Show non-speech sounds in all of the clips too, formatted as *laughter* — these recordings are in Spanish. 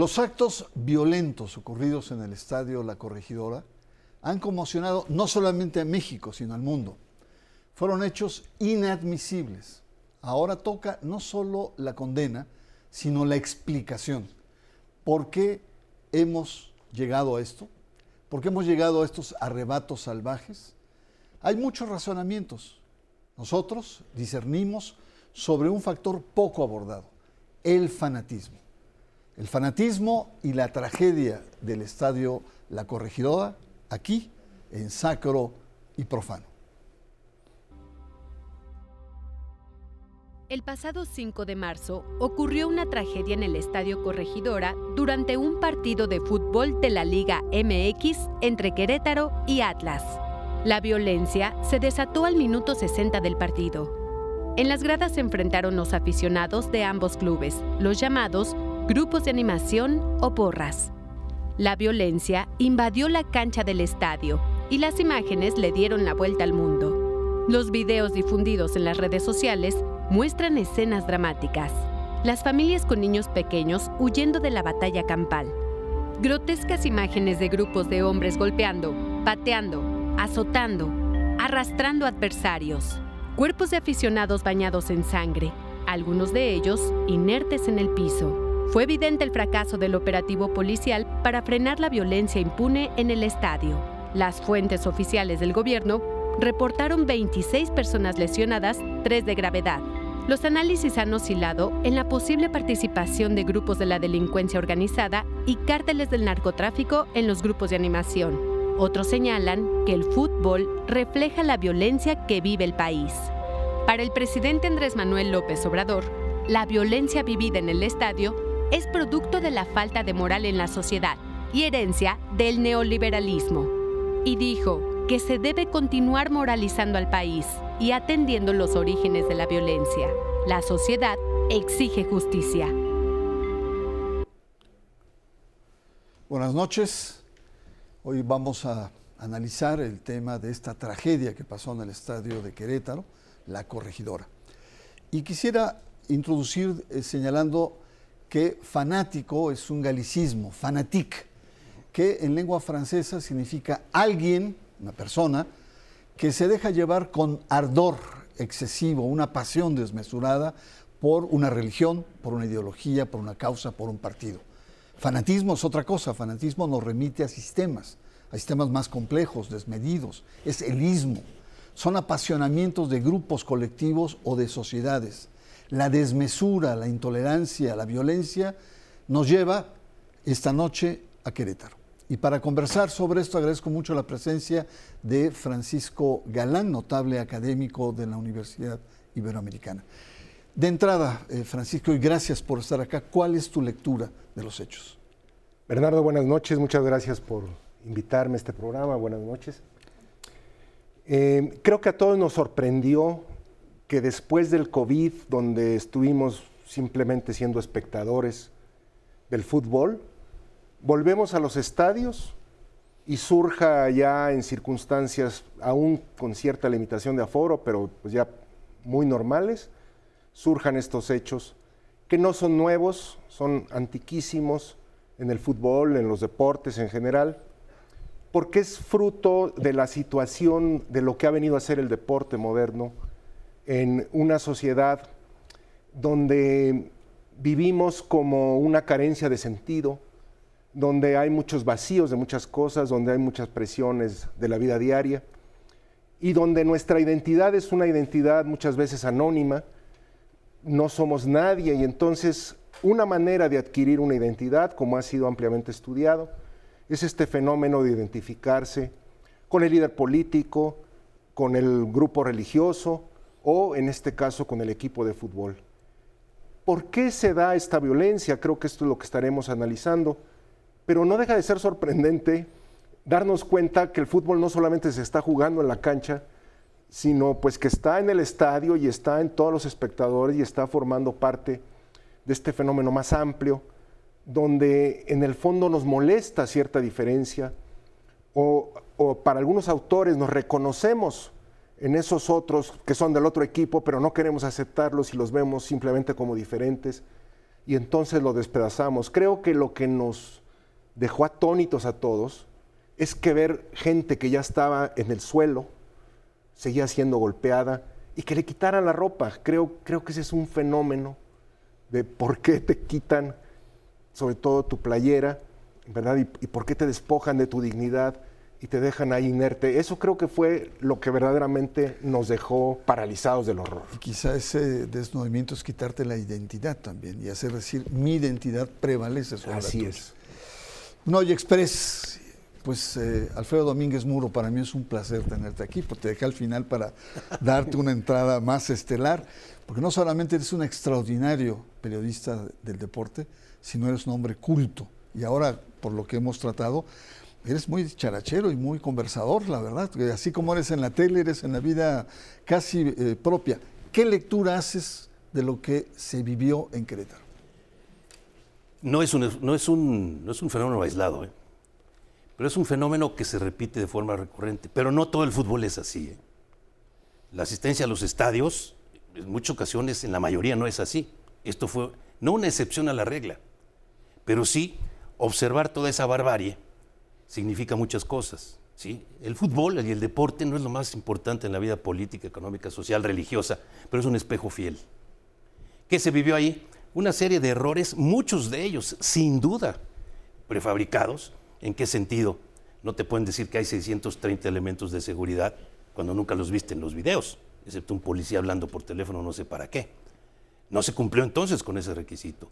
Los actos violentos ocurridos en el estadio La Corregidora han conmocionado no solamente a México, sino al mundo. Fueron hechos inadmisibles. Ahora toca no solo la condena, sino la explicación. ¿Por qué hemos llegado a esto? ¿Por qué hemos llegado a estos arrebatos salvajes? Hay muchos razonamientos. Nosotros discernimos sobre un factor poco abordado, el fanatismo. El fanatismo y la tragedia del estadio La Corregidora, aquí, en sacro y profano. El pasado 5 de marzo ocurrió una tragedia en el Estadio Corregidora durante un partido de fútbol de la Liga MX entre Querétaro y Atlas. La violencia se desató al minuto 60 del partido. En las gradas se enfrentaron los aficionados de ambos clubes, los llamados grupos de animación o porras. La violencia invadió la cancha del estadio y las imágenes le dieron la vuelta al mundo. Los videos difundidos en las redes sociales muestran escenas dramáticas. Las familias con niños pequeños huyendo de la batalla campal. Grotescas imágenes de grupos de hombres golpeando, pateando, azotando, arrastrando adversarios. Cuerpos de aficionados bañados en sangre, algunos de ellos inertes en el piso. Fue evidente el fracaso del operativo policial para frenar la violencia impune en el estadio. Las fuentes oficiales del gobierno reportaron 26 personas lesionadas, 3 de gravedad. Los análisis han oscilado en la posible participación de grupos de la delincuencia organizada y cárteles del narcotráfico en los grupos de animación. Otros señalan que el fútbol refleja la violencia que vive el país. Para el presidente Andrés Manuel López Obrador, la violencia vivida en el estadio es producto de la falta de moral en la sociedad y herencia del neoliberalismo. Y dijo que se debe continuar moralizando al país y atendiendo los orígenes de la violencia. La sociedad exige justicia. Buenas noches. Hoy vamos a analizar el tema de esta tragedia que pasó en el estadio de Querétaro, la corregidora. Y quisiera introducir eh, señalando que fanático es un galicismo, fanatique, que en lengua francesa significa alguien, una persona, que se deja llevar con ardor excesivo, una pasión desmesurada por una religión, por una ideología, por una causa, por un partido. Fanatismo es otra cosa, fanatismo nos remite a sistemas, a sistemas más complejos, desmedidos, es el ismo, son apasionamientos de grupos colectivos o de sociedades. La desmesura, la intolerancia, la violencia nos lleva esta noche a Querétaro. Y para conversar sobre esto agradezco mucho la presencia de Francisco Galán, notable académico de la Universidad Iberoamericana. De entrada, eh, Francisco, y gracias por estar acá, ¿cuál es tu lectura de los hechos? Bernardo, buenas noches, muchas gracias por invitarme a este programa, buenas noches. Eh, creo que a todos nos sorprendió que después del COVID, donde estuvimos simplemente siendo espectadores del fútbol, volvemos a los estadios y surja ya en circunstancias aún con cierta limitación de aforo, pero pues ya muy normales, surjan estos hechos que no son nuevos, son antiquísimos en el fútbol, en los deportes en general, porque es fruto de la situación de lo que ha venido a ser el deporte moderno en una sociedad donde vivimos como una carencia de sentido, donde hay muchos vacíos de muchas cosas, donde hay muchas presiones de la vida diaria y donde nuestra identidad es una identidad muchas veces anónima, no somos nadie y entonces una manera de adquirir una identidad, como ha sido ampliamente estudiado, es este fenómeno de identificarse con el líder político, con el grupo religioso o en este caso con el equipo de fútbol. ¿Por qué se da esta violencia? Creo que esto es lo que estaremos analizando pero no deja de ser sorprendente darnos cuenta que el fútbol no solamente se está jugando en la cancha, sino pues que está en el estadio y está en todos los espectadores y está formando parte de este fenómeno más amplio, donde en el fondo nos molesta cierta diferencia o, o para algunos autores nos reconocemos en esos otros que son del otro equipo, pero no queremos aceptarlos y los vemos simplemente como diferentes. y entonces lo despedazamos. Creo que lo que nos dejó atónitos a todos es que ver gente que ya estaba en el suelo, seguía siendo golpeada y que le quitaran la ropa. Creo, creo que ese es un fenómeno de por qué te quitan sobre todo tu playera, ¿verdad? Y, y por qué te despojan de tu dignidad y te dejan ahí inerte. Eso creo que fue lo que verdaderamente nos dejó paralizados del horror. Y quizá ese desnudimiento es quitarte la identidad también y hacer decir mi identidad prevalece sobre Así la es. Noy Express, pues eh, Alfredo Domínguez Muro, para mí es un placer tenerte aquí, porque te dejé al final para *laughs* darte una entrada más estelar, porque no solamente eres un extraordinario periodista del deporte, sino eres un hombre culto. Y ahora, por lo que hemos tratado, eres muy charachero y muy conversador, la verdad. Así como eres en la tele, eres en la vida casi eh, propia. ¿Qué lectura haces de lo que se vivió en Querétaro? No es un, no es un, no es un fenómeno aislado, ¿eh? pero es un fenómeno que se repite de forma recurrente. Pero no todo el fútbol es así. ¿eh? La asistencia a los estadios, en muchas ocasiones, en la mayoría no es así. Esto fue no una excepción a la regla, pero sí observar toda esa barbarie significa muchas cosas. ¿sí? El fútbol y el deporte no es lo más importante en la vida política, económica, social, religiosa, pero es un espejo fiel. ¿Qué se vivió ahí? Una serie de errores, muchos de ellos, sin duda, prefabricados. ¿En qué sentido? No te pueden decir que hay 630 elementos de seguridad cuando nunca los viste en los videos, excepto un policía hablando por teléfono, no sé para qué. No se cumplió entonces con ese requisito.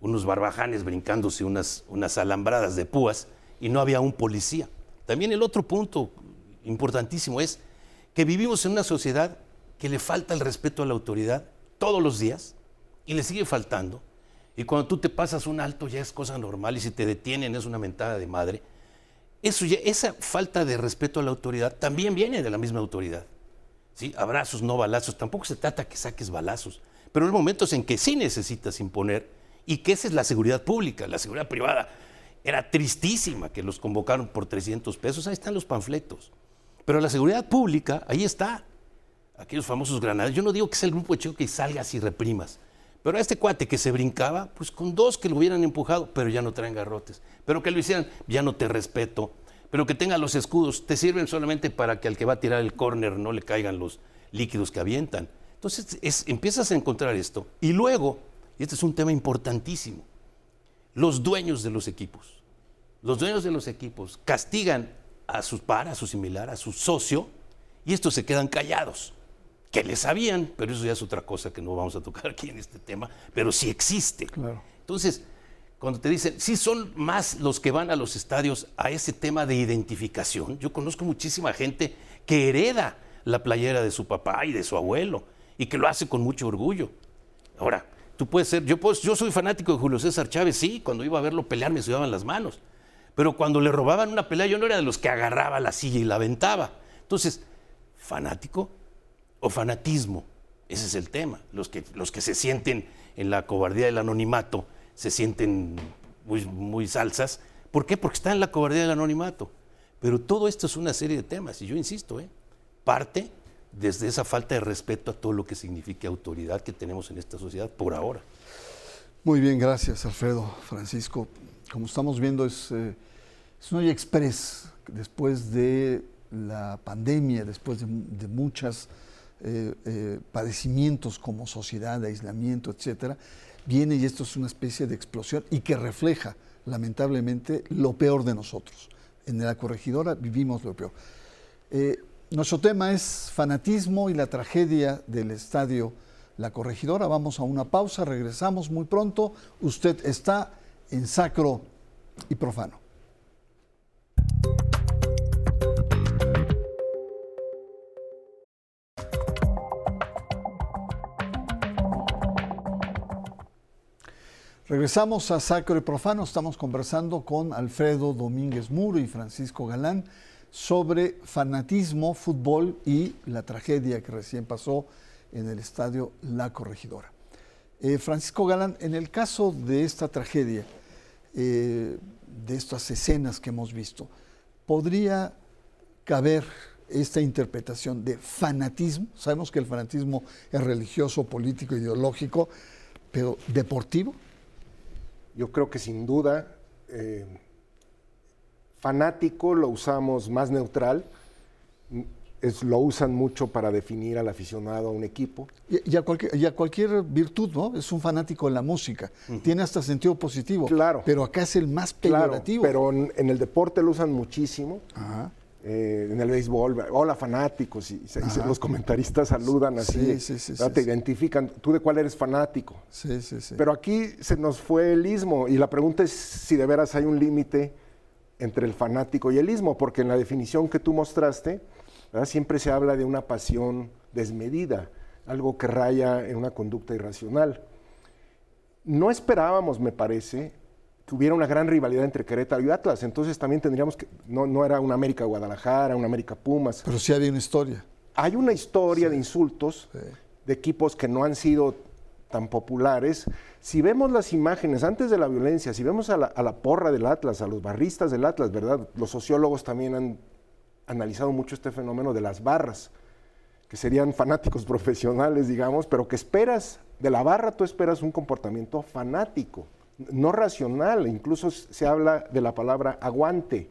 Unos barbajanes brincándose unas, unas alambradas de púas y no había un policía. También el otro punto importantísimo es que vivimos en una sociedad que le falta el respeto a la autoridad todos los días y le sigue faltando. Y cuando tú te pasas un alto ya es cosa normal y si te detienen es una mentada de madre. Eso ya- esa falta de respeto a la autoridad también viene de la misma autoridad. ¿sí? Abrazos, no balazos. Tampoco se trata que saques balazos. Pero hay momentos en que sí necesitas imponer y que esa es la seguridad pública. La seguridad privada era tristísima que los convocaron por 300 pesos. Ahí están los panfletos. Pero la seguridad pública, ahí está. Aquellos famosos granadas. Yo no digo que sea el grupo de chico que salgas y reprimas. Pero a este cuate que se brincaba, pues con dos que lo hubieran empujado, pero ya no traen garrotes. Pero que lo hicieran, ya no te respeto. Pero que tengan los escudos, te sirven solamente para que al que va a tirar el córner no le caigan los líquidos que avientan. Entonces es- empiezas a encontrar esto. Y luego, y este es un tema importantísimo, los dueños de los equipos. Los dueños de los equipos castigan a su par, a su similar, a su socio, y estos se quedan callados. Que le sabían, pero eso ya es otra cosa que no vamos a tocar *laughs* aquí en este tema, pero sí existe. Claro. Entonces, cuando te dicen, sí son más los que van a los estadios a ese tema de identificación, yo conozco muchísima gente que hereda la playera de su papá y de su abuelo y que lo hace con mucho orgullo. Ahora, tú puedes ser, yo, soy fanático de Julio César Chávez, sí, cuando iba a verlo pelear me sudaban las manos, pero cuando le robaban una pelea yo no era de los que agarraba la silla y la aventaba. Entonces, fanático o fanatismo, ese es el tema. Los que, los que se sienten en la cobardía del anonimato se sienten muy, muy salsas. ¿Por qué? Porque están en la cobardía del anonimato. Pero todo esto es una serie de temas, y yo insisto, ¿eh? parte desde esa falta de respeto a todo lo que signifique autoridad que tenemos en esta sociedad por ahora. Muy bien, gracias Alfredo, Francisco. Como estamos viendo es, eh, es un hoy express después de la pandemia, después de, de muchos padecimientos como sociedad, aislamiento, etcétera, viene y esto es una especie de explosión y que refleja lamentablemente lo peor de nosotros. En la corregidora vivimos lo peor. Eh, nuestro tema es fanatismo y la tragedia del estadio La Corregidora. Vamos a una pausa, regresamos muy pronto. Usted está en sacro y profano. Regresamos a Sacro y Profano. Estamos conversando con Alfredo Domínguez Muro y Francisco Galán sobre fanatismo, fútbol y la tragedia que recién pasó en el estadio La Corregidora. Eh, Francisco Galán, en el caso de esta tragedia, eh, de estas escenas que hemos visto, ¿podría caber esta interpretación de fanatismo? Sabemos que el fanatismo es religioso, político, ideológico, pero deportivo. Yo creo que sin duda, eh, fanático lo usamos más neutral, es, lo usan mucho para definir al aficionado a un equipo. Y, a cualquier, y, a cualquier, virtud, ¿no? Es un fanático en la música. Tiene hasta sentido positivo. Claro. Pero acá es el más peyorativo. pero en, el deporte lo usan muchísimo. Eh, en el béisbol, hola fanáticos, y, los comentaristas saludan así, sí, sí, sí, te identifican, tú de cuál eres fanático. Sí, sí, sí. Pero aquí se nos fue el ismo, y la pregunta es si de veras hay un límite entre el fanático y el ismo, porque en la definición que tú mostraste, siempre se habla de una pasión desmedida, algo que raya en una conducta irracional. No esperábamos, me parece, que hubiera una gran rivalidad entre Querétaro y Atlas, entonces también tendríamos que, no, no era una América Guadalajara, una América Pumas. Pero sí había una historia. Hay una historia de insultos de equipos que no han sido tan populares. Si vemos las imágenes antes de la violencia, si vemos a la, porra del Atlas, a los barristas del Atlas, ¿verdad? Los sociólogos también han analizado mucho este fenómeno de las barras, que serían fanáticos *laughs* profesionales, digamos, pero que esperas, de la barra tú esperas un comportamiento fanático, no racional, incluso se habla de la palabra aguante,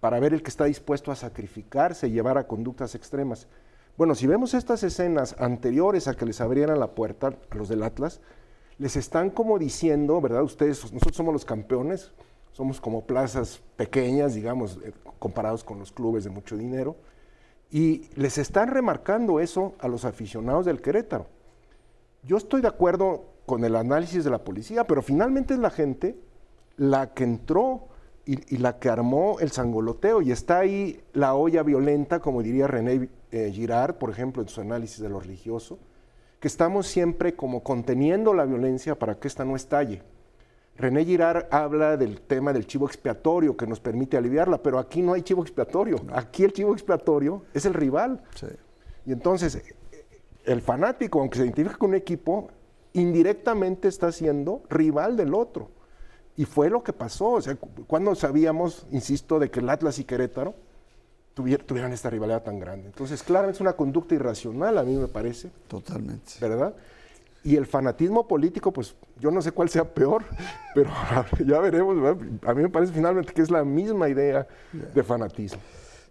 para ver el que está dispuesto a sacrificarse y llevar a conductas extremas. Bueno, si vemos estas escenas anteriores a que les abrieran la puerta a los del Atlas, les están como diciendo, ¿verdad? Ustedes, nosotros somos los campeones, somos como plazas pequeñas, digamos, eh, comparados con los clubes de mucho dinero, y les están remarcando eso a los aficionados del Querétaro. Yo estoy de acuerdo con el análisis de la policía, pero finalmente es la gente la que entró y, la que armó el sangoloteo, y está ahí la olla violenta, como diría René eh, Girard, por ejemplo, en su análisis de lo religioso, que estamos siempre como conteniendo la violencia para que ésta no estalle. René Girard habla del tema del chivo expiatorio que nos permite aliviarla, pero aquí no hay chivo expiatorio. Aquí el chivo expiatorio es el rival. Y entonces, el fanático, aunque se identifique con un equipo, indirectamente está siendo rival del otro. Y fue lo que pasó. O sea, cuando sabíamos, insisto, de que el Atlas y Querétaro tuvieran esta rivalidad tan grande. Entonces, claro, es una conducta irracional, a mí me parece. Totalmente. ¿Verdad? Y el fanatismo político, pues yo no sé cuál sea peor, *laughs* pero *laughs* ya veremos. A mí me parece finalmente que es la misma idea de fanatismo.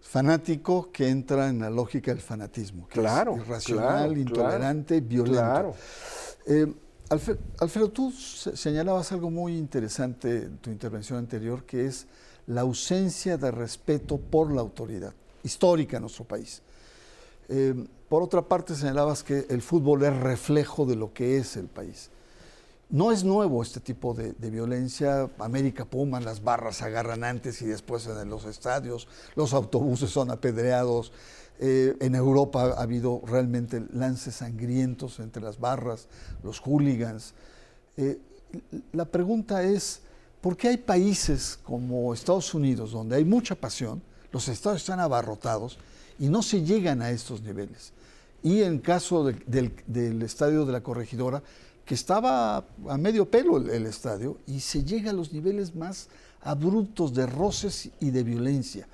Fanático que entra en la lógica del fanatismo. Que claro. Es irracional, intolerante, violento. Claro. Eh, Alfredo, tú señalabas algo muy interesante en tu intervención anterior, que es la ausencia de respeto por la autoridad histórica en nuestro país. Eh, por otra parte, señalabas que el fútbol es reflejo de lo que es el país. No es nuevo este tipo de, violencia. América Puma, las barras agarran antes y después en los estadios, los autobuses son apedreados. Eh, en Europa ha habido realmente lances sangrientos entre las barras, los hooligans. Eh, la pregunta es, ¿por qué hay países como Estados Unidos, donde hay mucha pasión, los estados están abarrotados y no se llegan a estos niveles? Y en caso del, estadio de la corregidora, que estaba a medio pelo el, estadio, y se llega a los niveles más abruptos de roces y de violencia.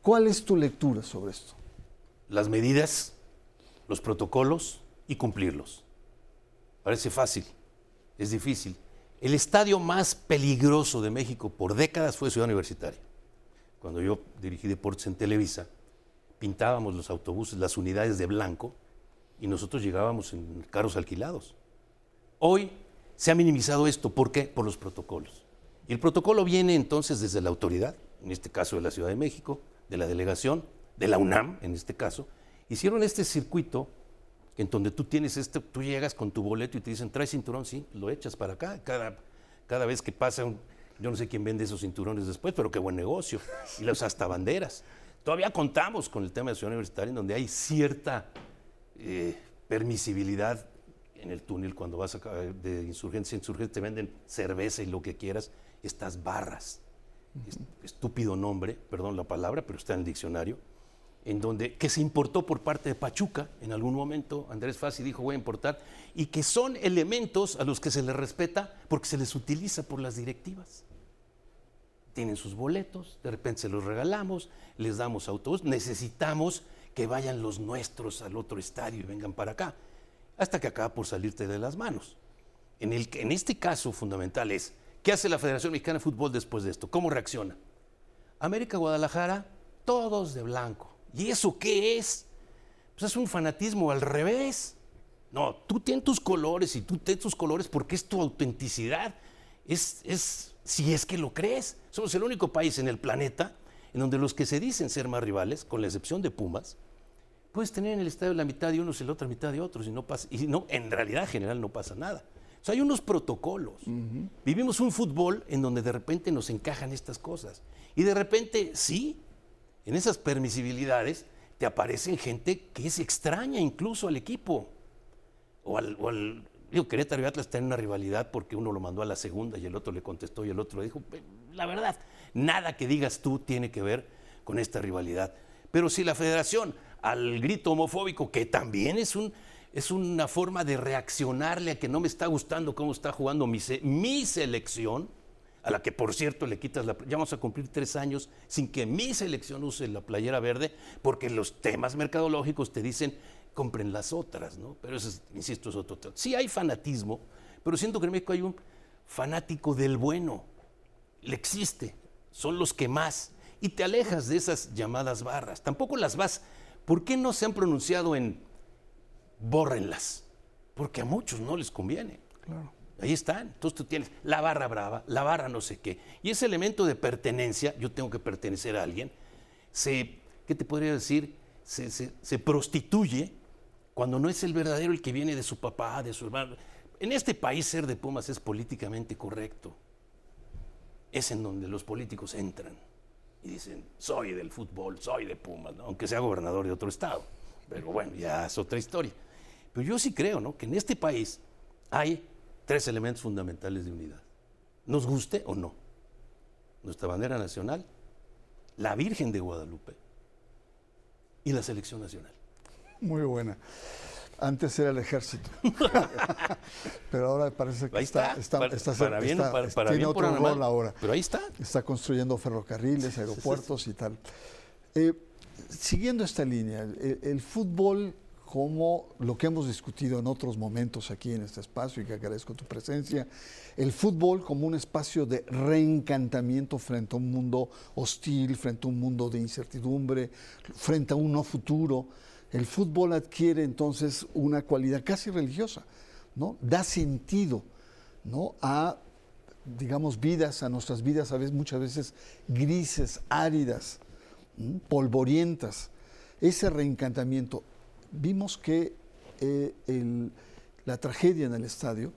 ¿Cuál es tu lectura sobre esto? Las medidas, los protocolos y cumplirlos. Parece fácil, es difícil. El estadio más peligroso de México por décadas fue Ciudad Universitaria. Cuando yo dirigí deportes en Televisa, pintábamos los autobuses, las unidades de blanco, y nosotros llegábamos en carros alquilados. Hoy se ha minimizado esto. ¿Por qué? Por los protocolos. Y el protocolo viene entonces desde la autoridad, en este caso de la Ciudad de México, de la delegación, de la UNAM, en este caso. Hicieron este circuito en donde tú tienes este, tú llegas con tu boleto y te dicen, trae cinturón, sí, lo echas para acá. Cada, cada vez que pasa un, yo no sé quién vende esos cinturones después, pero qué buen negocio. Y los hasta banderas. Todavía contamos con el tema de Ciudad Universitaria, en donde hay cierta eh, permisibilidad en el túnel cuando vas a, de insurgencia a insurgencia, te venden cerveza y lo que quieras, estas barras. Estúpido nombre, perdón la palabra, pero está en el diccionario, en donde, que se importó por parte de Pachuca, en algún momento Andrés Fassi dijo voy a importar, y que son elementos a los que se les respeta porque se les utiliza por las directivas. Tienen sus boletos, de repente se los regalamos, les damos autobús, necesitamos que vayan los nuestros al otro estadio y vengan para acá, hasta que acaba por salirte de las manos. En, el, en este caso fundamental es ¿Qué hace la Federación Mexicana de Fútbol después de esto? ¿Cómo reacciona? América Guadalajara, todos de blanco. ¿Y eso qué es? Pues es un fanatismo al revés. No, tú tienes tus colores y tú tienes tus colores porque es tu autenticidad. Es, es, si es que lo crees. Somos el único país en el planeta en donde los que se dicen ser más rivales, con la excepción de Pumas, puedes tener en el estadio la mitad de unos y la otra mitad de otros y no pasa, y no, en realidad general no pasa nada. O sea, hay unos protocolos. Vivimos un fútbol en donde de repente nos encajan estas cosas. Y de repente, sí, en esas permisibilidades te aparecen gente que es extraña incluso al equipo. O al, digo, Querétaro y Atlas tienen una rivalidad porque uno lo mandó a la segunda y el otro le contestó y el otro le dijo, la verdad, nada que digas tú tiene que ver con esta rivalidad. Pero si la federación al grito homofóbico, que también es, un, es una forma de reaccionarle a que no me está gustando cómo está jugando mi, mi selección, a la que por cierto le quitas la... Ya vamos a cumplir tres años sin que mi selección use la playera verde, porque los temas mercadológicos te dicen, compren las otras, ¿no? Pero eso, insisto, es otro tema. Sí hay fanatismo, pero siento que en México hay un fanático del bueno. Le existe, son los que más. Y te alejas de esas llamadas barras. Tampoco las vas ¿Por qué no se han pronunciado en bórrenlas? Porque a muchos no les conviene. Ahí están. Entonces tú tienes la barra brava, la barra no sé qué. Y ese elemento de pertenencia, yo tengo que pertenecer a alguien, se, ¿qué te podría decir? Se, se prostituye cuando no es el verdadero el que viene de su papá, de su hermano. En este país ser de Pumas es políticamente correcto. Es en donde los políticos entran y dicen, soy del fútbol, soy de Pumas, aunque sea gobernador de otro estado. Pero bueno, ya es otra historia. Pero yo sí creo ¿no? que en este país hay tres elementos fundamentales de unidad. Nos guste o no. Nuestra bandera nacional, la Virgen de Guadalupe y la selección nacional. Muy buena. Antes era el ejército. *laughs* Pero ahora parece que está, está, para, bien, para, tiene otro rol ahora. Pero ahí está. Está construyendo ferrocarriles, aeropuertos y tal. Eh, siguiendo esta línea, el, fútbol como lo que hemos discutido en otros momentos aquí en este espacio y que agradezco tu presencia, el fútbol como un espacio de reencantamiento frente a un mundo hostil, frente a un mundo de incertidumbre, frente a un no futuro el fútbol adquiere entonces una cualidad casi religiosa, ¿no? Da sentido, ¿no? A, digamos, vidas, a nuestras vidas a veces, muchas veces grises, áridas, polvorientas. Ese reencantamiento. Vimos que eh, la tragedia en el estadio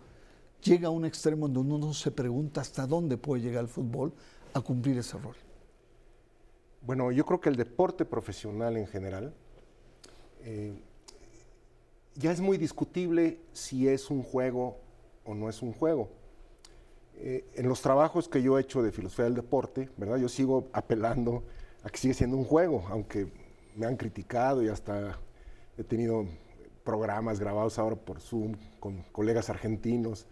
llega a un extremo donde uno se pregunta hasta dónde puede llegar el fútbol a cumplir ese rol. Bueno, yo creo que el deporte profesional en general eh, ya es muy discutible si es un juego o no es un juego. Eh, en los trabajos que yo he hecho de filosofía del deporte, ¿verdad? Yo sigo apelando a que sigue siendo un juego, aunque me han criticado y hasta he tenido programas grabados ahora por Zoom con colegas argentinos.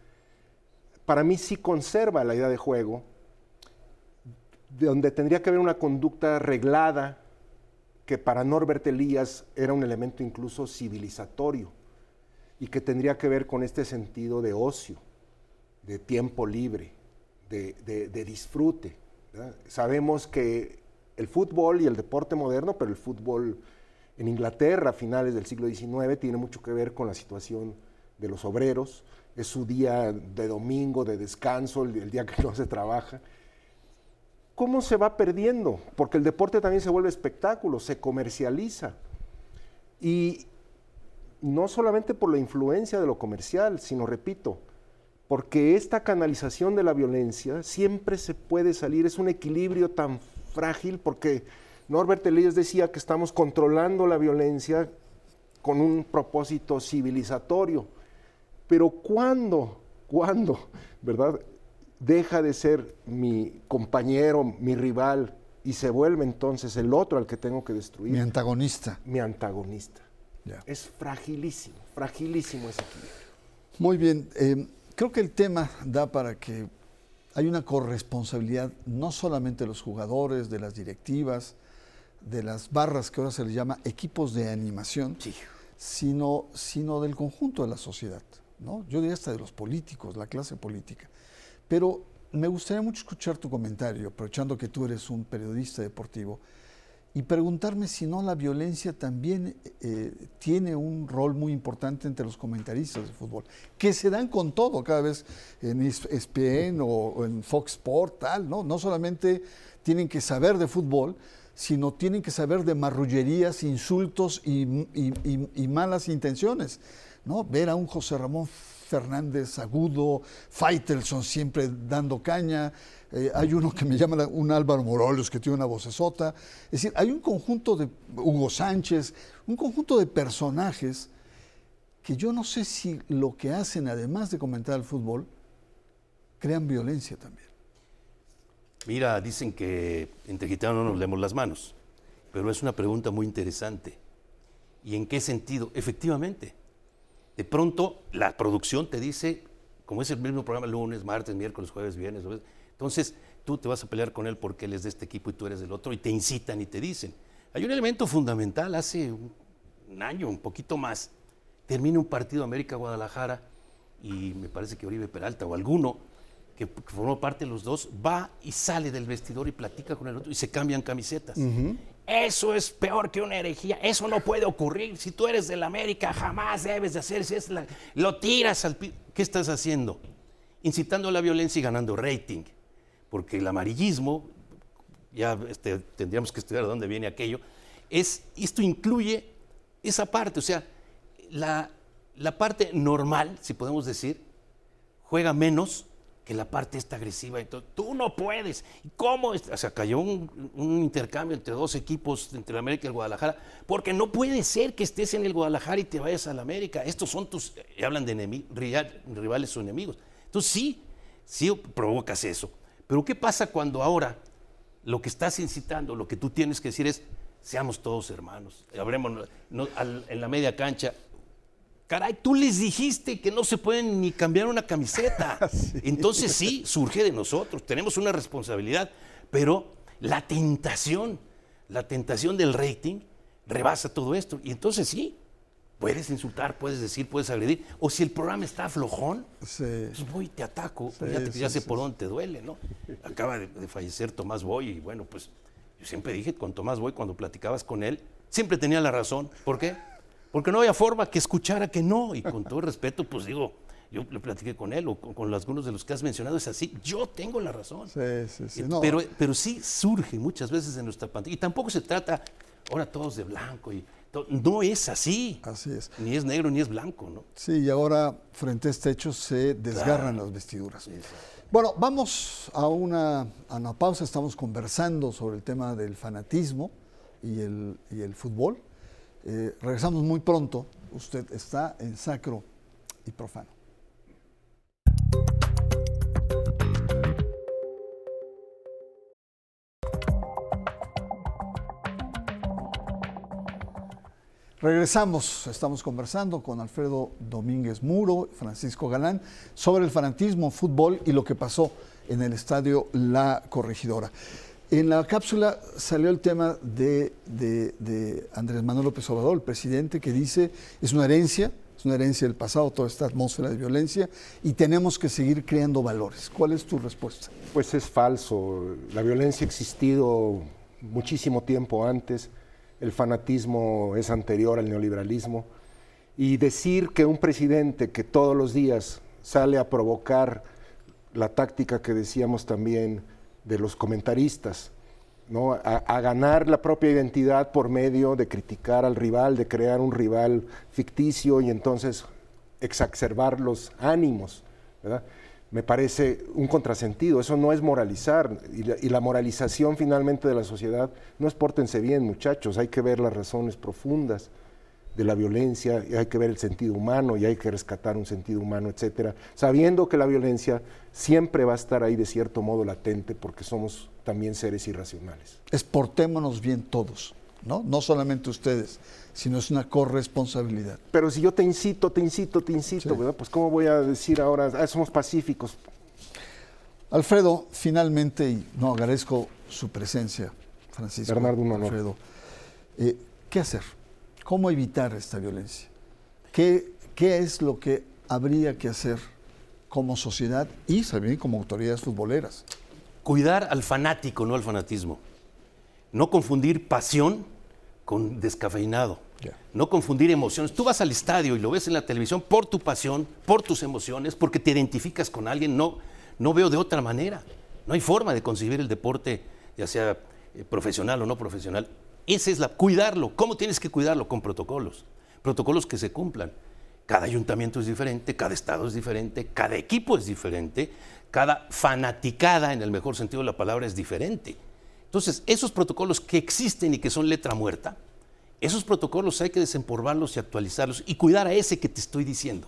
Para mí sí conserva la idea de juego, donde tendría que haber una conducta reglada, que para Norbert Elías era un elemento incluso civilizatorio y que tendría que ver con este sentido de ocio, de tiempo libre, de, disfrute. Sabemos que el fútbol y el deporte moderno, pero el fútbol en Inglaterra a finales del siglo XIX tiene mucho que ver con la situación de los obreros, es su día de domingo, de descanso, el día que *laughs* no se trabaja ¿Cómo se va perdiendo? Porque el deporte también se vuelve espectáculo, se comercializa. Y no solamente por la influencia de lo comercial, sino, repito, porque esta canalización de la violencia siempre se puede salir, es un equilibrio tan frágil, porque Norbert Elias decía que estamos controlando la violencia con un propósito civilizatorio. Pero ¿cuándo? ¿Cuándo? ¿Verdad? deja de ser mi compañero, mi rival, y se vuelve entonces el otro al que tengo que destruir. Mi antagonista. Mi antagonista. Es fragilísimo, fragilísimo ese equilibrio. Muy bien, eh, creo que el tema da para que hay una corresponsabilidad no solamente de los jugadores, de las directivas, de las barras que ahora se les llama equipos de animación, sino, sino del conjunto de la sociedad. ¿no? Yo diría hasta de los políticos, la clase política. Pero me gustaría mucho escuchar tu comentario, aprovechando que tú eres un periodista deportivo, y preguntarme si no la violencia también eh, tiene un rol muy importante entre los comentaristas de fútbol, que se dan con todo cada vez en ESPN o, en Fox Sport, tal, ¿no? No solamente tienen que saber de fútbol, sino tienen que saber de marrullerías, insultos y, malas intenciones. ¿no? Ver a un José Ramón Fernández agudo, Faitelson siempre dando caña, eh, hay uno que me llama un Álvaro Morolos que tiene una vocesota. Es decir, hay un conjunto de Hugo Sánchez, un conjunto de personajes que yo no sé si lo que hacen, además de comentar el fútbol, crean violencia también. Mira, dicen que entre gitanos no nos leemos las manos, pero es una pregunta muy interesante. ¿Y en qué sentido? Efectivamente, de pronto la producción te dice, como es el mismo programa lunes, martes, miércoles, jueves, viernes, entonces tú te vas a pelear con él porque él es de este equipo y tú eres del otro y te incitan y te dicen. Hay un elemento fundamental, hace un año, un poquito más, termina un partido América-Guadalajara y me parece que Oribe Peralta o alguno que formó parte de los dos, va y sale del vestidor y platica con el otro y se cambian camisetas. Eso es peor que una herejía. Eso no puede ocurrir. Si tú eres del América, jamás debes de hacer. Si es lo tiras al ¿Qué estás haciendo? Incitando a la violencia y ganando rating. Porque el amarillismo, ya este, tendríamos que estudiar de dónde viene aquello, es, esto incluye esa parte. O sea, la, la parte normal, si podemos decir, juega menos que la parte está agresiva. Entonces, tú no puedes. ¿Cómo? O sea, cayó un, intercambio entre dos equipos, entre el América y el Guadalajara, porque no puede ser que estés en el Guadalajara y te vayas al América. Estos son tus, eh, hablan de rivales o enemigos. Entonces sí, sí provocas eso. Pero ¿qué pasa cuando ahora lo que estás incitando, lo que tú tienes que decir es, seamos todos hermanos, habremos en la media cancha, Caray, tú les dijiste que no se pueden ni cambiar una camiseta. *laughs* Entonces sí, surge de nosotros, tenemos una responsabilidad, pero la tentación, la tentación del rating rebasa todo esto. Y entonces sí, puedes insultar, puedes decir, puedes agredir. O si el programa está flojón, pues voy y te ataco. Ya, sé por dónde te duele, ¿no? Acaba de, de, fallecer Tomás Boy y bueno, pues yo siempre dije con Tomás Boy, cuando platicabas con él, siempre tenía la razón. ¿Por qué? Porque no había forma que escuchara que no. Y con todo respeto, pues digo, yo le platiqué con él o con, algunos de los que has mencionado, es así, yo tengo la razón. Sí, sí, sí. Pero, pero sí surge muchas veces en nuestra pantalla. Y tampoco se trata ahora todos de blanco. y No es así. Así es. Ni es negro ni es blanco, ¿no? Sí, y ahora frente a este hecho se desgarran las vestiduras. Bueno, vamos a una, a una pausa. Estamos conversando sobre el tema del fanatismo y el, y el fútbol. Eh, regresamos muy pronto. Usted está en sacro y profano. Regresamos, estamos conversando con Alfredo Domínguez Muro, Francisco Galán, sobre el fanatismo, fútbol y lo que pasó en el estadio La Corregidora. En la cápsula salió el tema de, Andrés Manuel López Obrador, el presidente, que dice es una herencia, es una herencia del pasado, toda esta atmósfera de violencia, y tenemos que seguir creando valores. ¿Cuál es tu respuesta? Pues es falso. La violencia ha existido muchísimo tiempo antes, el fanatismo es anterior al neoliberalismo, y decir que un presidente que todos los días sale a provocar la táctica que decíamos también, de los comentaristas, ¿no? A, ganar la propia identidad por medio de criticar al rival, de crear un rival ficticio y entonces exacerbar los ánimos. Me parece un contrasentido, eso no es moralizar y la, moralización finalmente de la sociedad no es pórtense bien muchachos, hay que ver las razones profundas de la violencia, y hay que ver el sentido humano y hay que rescatar un sentido humano, etcétera, sabiendo que la violencia siempre va a estar ahí de cierto modo latente porque somos también seres irracionales. Exportémonos bien todos, ¿no? No solamente ustedes, sino es una corresponsabilidad. Pero si yo te incito, te incito, te incito, ¿verdad? Pues cómo voy a decir ahora, ah, somos pacíficos. Alfredo, finalmente, y no agradezco su presencia, Francisco. Bernardo, un Alfredo, eh, ¿qué hacer? ¿Cómo evitar esta violencia? ¿Qué, ¿Qué es lo que habría que hacer como sociedad y también como autoridades futboleras. Cuidar al fanático, no al fanatismo. No confundir pasión con descafeinado. No confundir emociones. Tú vas al estadio y lo ves en la televisión por tu pasión, por tus emociones, porque te identificas con alguien. No, no veo de otra manera. No hay forma de concebir el deporte, ya sea eh, profesional o no profesional. Esa es la cuidarlo. ¿Cómo tienes que cuidarlo? Con protocolos. Protocolos que se cumplan. Cada ayuntamiento es diferente, cada estado es diferente, cada equipo es diferente, cada fanaticada, en el mejor sentido de la palabra, es diferente. Entonces, esos protocolos que existen y que son letra muerta, esos protocolos hay que desempolvarlos y actualizarlos y cuidar a ese que te estoy diciendo,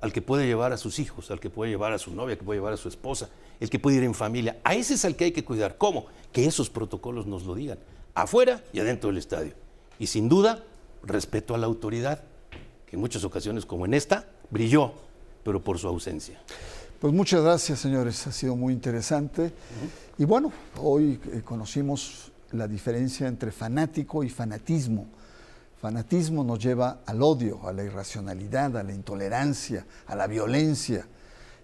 al que puede llevar a sus hijos, al que puede llevar a su novia, al que puede llevar a su esposa, el que puede ir en familia. A ese es al que hay que cuidar. ¿Cómo? Que esos protocolos nos lo digan, afuera y adentro del estadio. Y sin duda, respeto a la autoridad, que en muchas ocasiones, como en esta, brilló, pero por su ausencia. Pues muchas gracias, señores. Ha sido muy interesante. Y bueno, hoy eh, conocimos la diferencia entre fanático y fanatismo. Fanatismo nos lleva al odio, a la irracionalidad, a la intolerancia, a la violencia.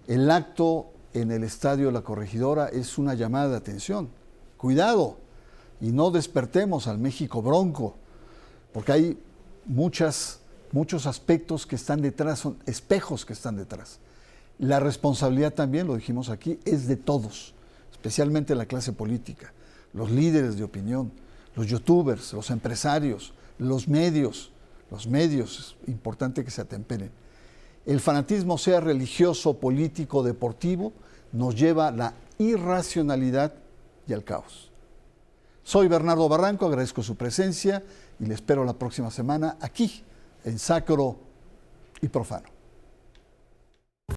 El acto en el estadio la corregidora es una llamada de atención. Cuidado y no despertemos al México bronco, porque hay muchos aspectos que están detrás, son espejos que están detrás. La responsabilidad también, lo dijimos aquí, es de todos, especialmente la clase política, los líderes de opinión, los youtubers, los empresarios, los medios, los medios, es importante que se atemperen. El fanatismo, sea religioso, político, deportivo, nos lleva a la irracionalidad y al caos. Soy Bernardo Barranco, agradezco su presencia y le espero la próxima semana aquí, en Sacro y Profano.